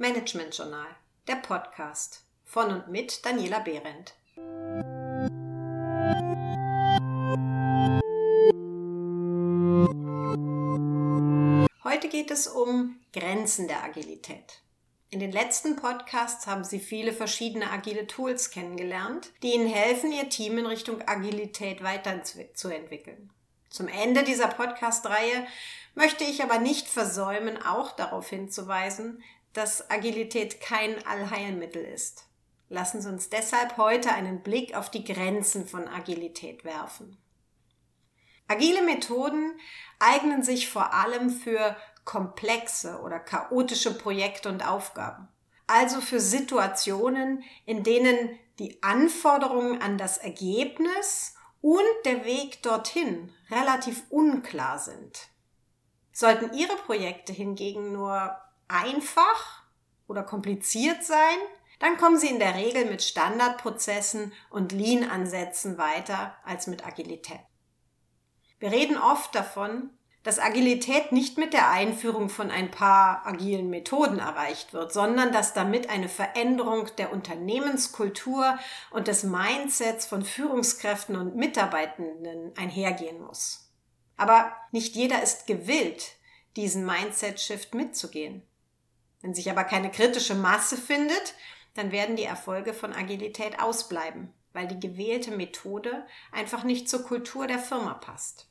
Management Journal, der Podcast von und mit Daniela Behrendt. Heute geht es um Grenzen der Agilität. In den letzten Podcasts haben Sie viele verschiedene agile Tools kennengelernt, die Ihnen helfen, Ihr Team in Richtung Agilität weiterzuentwickeln. Zum Ende dieser Podcast-Reihe möchte ich aber nicht versäumen, auch darauf hinzuweisen, dass Agilität kein Allheilmittel ist. Lassen Sie uns deshalb heute einen Blick auf die Grenzen von Agilität werfen. Agile Methoden eignen sich vor allem für komplexe oder chaotische Projekte und Aufgaben. Also für Situationen, in denen die Anforderungen an das Ergebnis und der Weg dorthin relativ unklar sind. Sollten Ihre Projekte hingegen nur einfach oder kompliziert sein, dann kommen Sie in der Regel mit Standardprozessen und Lean-Ansätzen weiter als mit Agilität. Wir reden oft davon, dass Agilität nicht mit der Einführung von ein paar agilen Methoden erreicht wird, sondern dass damit eine Veränderung der Unternehmenskultur und des Mindsets von Führungskräften und Mitarbeitenden einhergehen muss. Aber nicht jeder ist gewillt, diesen Mindset-Shift mitzugehen. Wenn sich aber keine kritische Masse findet, dann werden die Erfolge von Agilität ausbleiben, weil die gewählte Methode einfach nicht zur Kultur der Firma passt.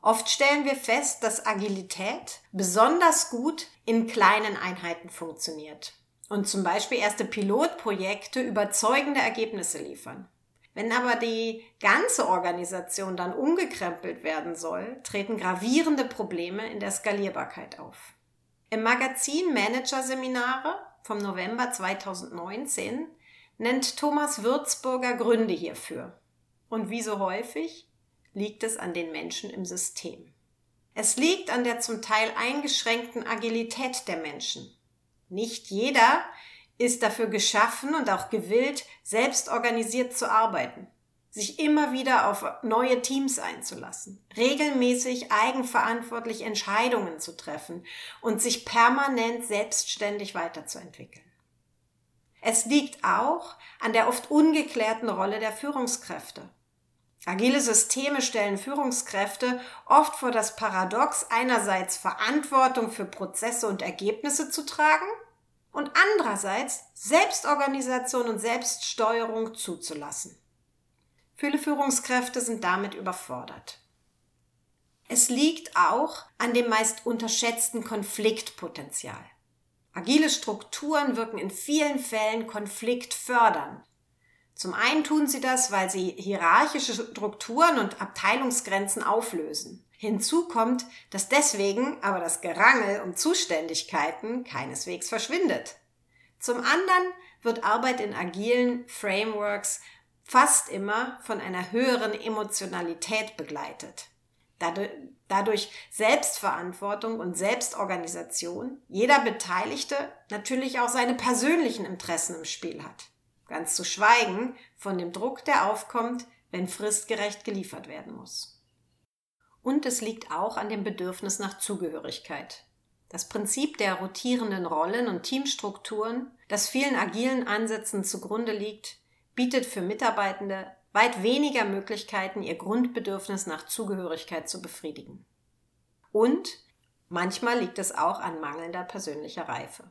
Oft stellen wir fest, dass Agilität besonders gut in kleinen Einheiten funktioniert und zum Beispiel erste Pilotprojekte überzeugende Ergebnisse liefern. Wenn aber die ganze Organisation dann umgekrempelt werden soll, treten gravierende Probleme in der Skalierbarkeit auf. Im Magazin Manager Seminare vom November 2019 nennt Thomas Würzburger Gründe hierfür. Und wie so häufig liegt es an den Menschen im System. Es liegt an der zum Teil eingeschränkten Agilität der Menschen. Nicht jeder ist dafür geschaffen und auch gewillt, selbst organisiert zu arbeiten, sich immer wieder auf neue Teams einzulassen, regelmäßig eigenverantwortlich Entscheidungen zu treffen und sich permanent selbstständig weiterzuentwickeln. Es liegt auch an der oft ungeklärten Rolle der Führungskräfte. Agile Systeme stellen Führungskräfte oft vor das Paradox, einerseits Verantwortung für Prozesse und Ergebnisse zu tragen und andererseits Selbstorganisation und Selbststeuerung zuzulassen. Viele Führungskräfte sind damit überfordert. Es liegt auch an dem meist unterschätzten Konfliktpotenzial. Agile Strukturen wirken in vielen Fällen konfliktfördernd. Zum einen tun sie das, weil sie hierarchische Strukturen und Abteilungsgrenzen auflösen. Hinzu kommt, dass deswegen aber das Gerangel um Zuständigkeiten keineswegs verschwindet. Zum anderen wird Arbeit in agilen Frameworks fast immer von einer höheren Emotionalität begleitet. Dadurch Selbstverantwortung und Selbstorganisation jeder Beteiligte natürlich auch seine persönlichen Interessen im Spiel hat. Ganz zu schweigen von dem Druck, der aufkommt, wenn fristgerecht geliefert werden muss. Und es liegt auch an dem Bedürfnis nach Zugehörigkeit. Das Prinzip der rotierenden Rollen und Teamstrukturen, das vielen agilen Ansätzen zugrunde liegt, bietet für Mitarbeitende weit weniger Möglichkeiten, ihr Grundbedürfnis nach Zugehörigkeit zu befriedigen. Und manchmal liegt es auch an mangelnder persönlicher Reife.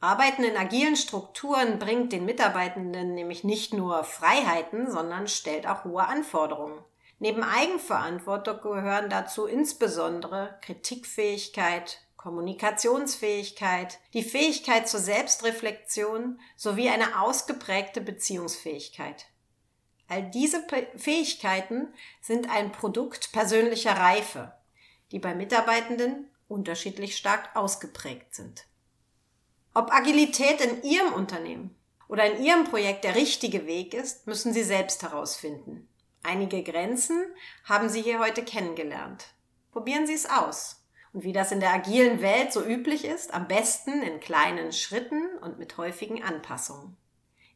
Arbeiten in agilen Strukturen bringt den Mitarbeitenden nämlich nicht nur Freiheiten, sondern stellt auch hohe Anforderungen. Neben Eigenverantwortung gehören dazu insbesondere Kritikfähigkeit, Kommunikationsfähigkeit, die Fähigkeit zur Selbstreflexion sowie eine ausgeprägte Beziehungsfähigkeit. All diese Fähigkeiten sind ein Produkt persönlicher Reife, die bei Mitarbeitenden unterschiedlich stark ausgeprägt sind. Ob Agilität in Ihrem Unternehmen oder in Ihrem Projekt der richtige Weg ist, müssen Sie selbst herausfinden. Einige Grenzen haben Sie hier heute kennengelernt. Probieren Sie es aus. Und wie das in der agilen Welt so üblich ist, am besten in kleinen Schritten und mit häufigen Anpassungen.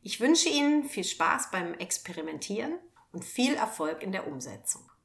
Ich wünsche Ihnen viel Spaß beim Experimentieren und viel Erfolg in der Umsetzung.